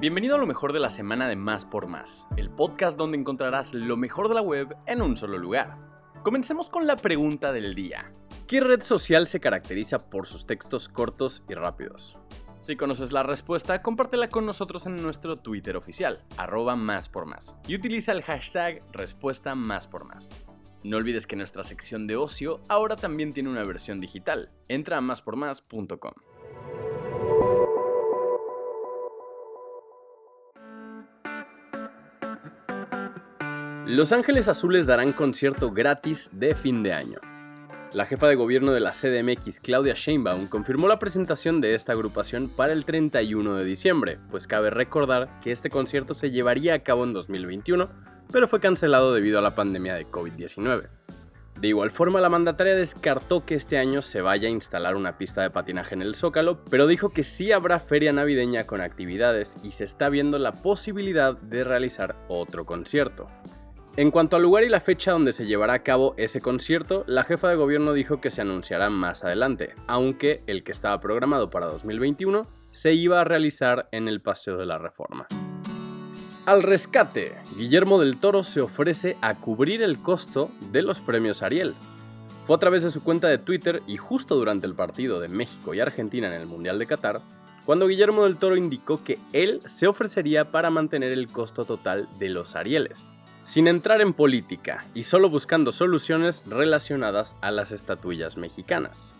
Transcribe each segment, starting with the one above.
Bienvenido a lo mejor de la semana de Más por Más, el podcast donde encontrarás lo mejor de la web en un solo lugar. Comencemos con la pregunta del día. ¿Qué red social se caracteriza por sus textos cortos y rápidos? Si conoces la respuesta, compártela con nosotros en nuestro Twitter oficial, arroba más por más, y utiliza el hashtag respuesta más por más. No olvides que nuestra sección de ocio ahora también tiene una versión digital. Entra a máspormás.com. Los Ángeles Azules darán concierto gratis de fin de año. La jefa de gobierno de la CDMX, Claudia Sheinbaum, confirmó la presentación de esta agrupación para el 31 de diciembre, pues cabe recordar que este concierto se llevaría a cabo en 2021, pero fue cancelado debido a la pandemia de COVID-19. De igual forma, la mandataria descartó que este año se vaya a instalar una pista de patinaje en el Zócalo, pero dijo que sí habrá feria navideña con actividades y se está viendo la posibilidad de realizar otro concierto. En cuanto al lugar y la fecha donde se llevará a cabo ese concierto, la jefa de gobierno dijo que se anunciará más adelante, aunque el que estaba programado para 2021 se iba a realizar en el Paseo de la Reforma. Al rescate, Guillermo del Toro se ofrece a cubrir el costo de los premios Ariel. Fue a través de su cuenta de Twitter y justo durante el partido de México y Argentina en el Mundial de Qatar, cuando Guillermo del Toro indicó que él se ofrecería para mantener el costo total de los Arieles sin entrar en política y solo buscando soluciones relacionadas a las estatuillas mexicanas.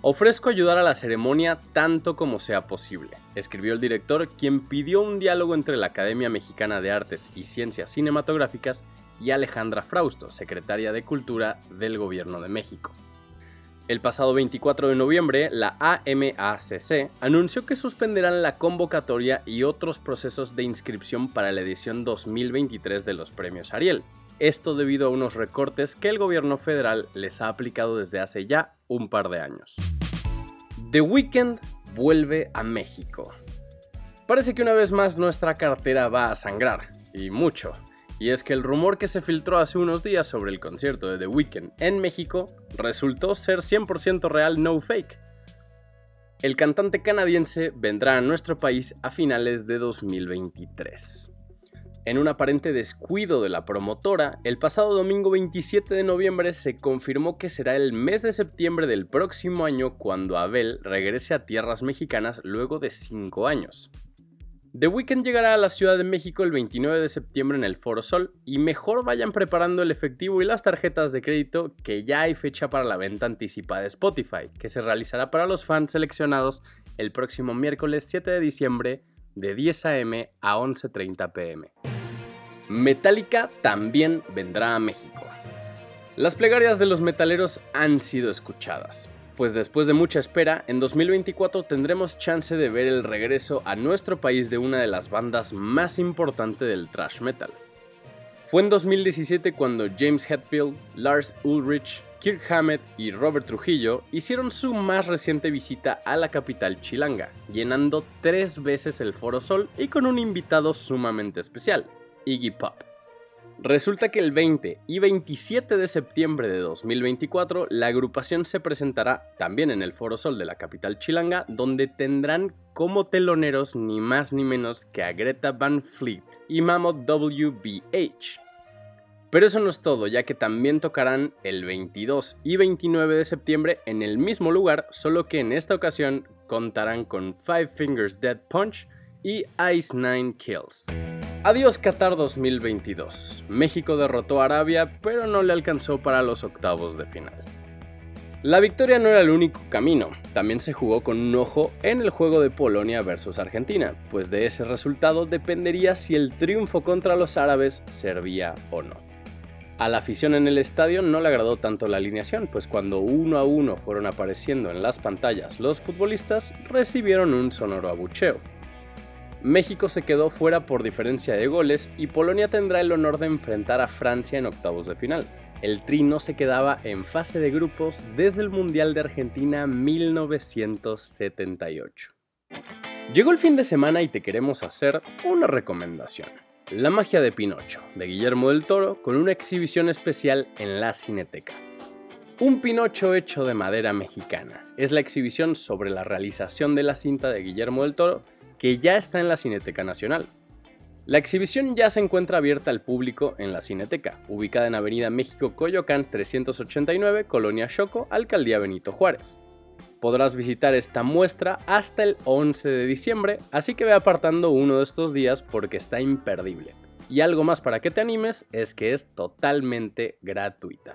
Ofrezco ayudar a la ceremonia tanto como sea posible, escribió el director, quien pidió un diálogo entre la Academia Mexicana de Artes y Ciencias Cinematográficas y Alejandra Frausto, secretaria de Cultura del Gobierno de México. El pasado 24 de noviembre, la AMACC anunció que suspenderán la convocatoria y otros procesos de inscripción para la edición 2023 de los premios Ariel. Esto debido a unos recortes que el gobierno federal les ha aplicado desde hace ya un par de años. The Weeknd vuelve a México. Parece que una vez más nuestra cartera va a sangrar, y mucho. Y es que el rumor que se filtró hace unos días sobre el concierto de The Weeknd en México resultó ser 100% real, no fake. El cantante canadiense vendrá a nuestro país a finales de 2023. En un aparente descuido de la promotora, el pasado domingo 27 de noviembre se confirmó que será el mes de septiembre del próximo año cuando Abel regrese a tierras mexicanas luego de 5 años. The Weeknd llegará a la Ciudad de México el 29 de septiembre en el Foro Sol y mejor vayan preparando el efectivo y las tarjetas de crédito que ya hay fecha para la venta anticipada de Spotify, que se realizará para los fans seleccionados el próximo miércoles 7 de diciembre de 10 a.m. a 11.30 pm. Metallica también vendrá a México. Las plegarias de los metaleros han sido escuchadas, pues después de mucha espera, en 2024 tendremos chance de ver el regreso a nuestro país de una de las bandas más importantes del thrash metal. Fue en 2017 cuando James Hetfield, Lars Ulrich, Kirk Hammett y Robert Trujillo hicieron su más reciente visita a la capital chilanga, llenando tres veces el Foro Sol y con un invitado sumamente especial, Iggy Pop. Resulta que el 20 y 27 de septiembre de 2024 la agrupación se presentará también en el Foro Sol de la capital chilanga, donde tendrán como teloneros ni más ni menos que a Greta Van Fleet y Mammoth WBH. Pero eso no es todo, ya que también tocarán el 22 y 29 de septiembre en el mismo lugar, solo que en esta ocasión contarán con Five Fingers Dead Punch y Ice Nine Kills. Adiós Qatar 2022. México derrotó a Arabia, pero no le alcanzó para los octavos de final. La victoria no era el único camino, también se jugó con un ojo en el juego de Polonia versus Argentina, pues de ese resultado dependería si el triunfo contra los árabes servía o no. A la afición en el estadio no le agradó tanto la alineación, pues cuando uno a uno fueron apareciendo en las pantallas los futbolistas recibieron un sonoro abucheo. México se quedó fuera por diferencia de goles y Polonia tendrá el honor de enfrentar a Francia en octavos de final. El Tri no se quedaba en fase de grupos desde el Mundial de Argentina 1978. Llegó el fin de semana y te queremos hacer una recomendación. La magia de Pinocho, de Guillermo del Toro, con una exhibición especial en la Cineteca. Un Pinocho hecho de madera mexicana. Es la exhibición sobre la realización de la cinta de Guillermo del Toro que ya está en la Cineteca Nacional. La exhibición ya se encuentra abierta al público en la Cineteca, ubicada en Avenida México Coyoacán 389, Colonia Choco, Alcaldía Benito Juárez. Podrás visitar esta muestra hasta el 11 de diciembre, así que ve apartando uno de estos días porque está imperdible. Y algo más para que te animes es que es totalmente gratuita.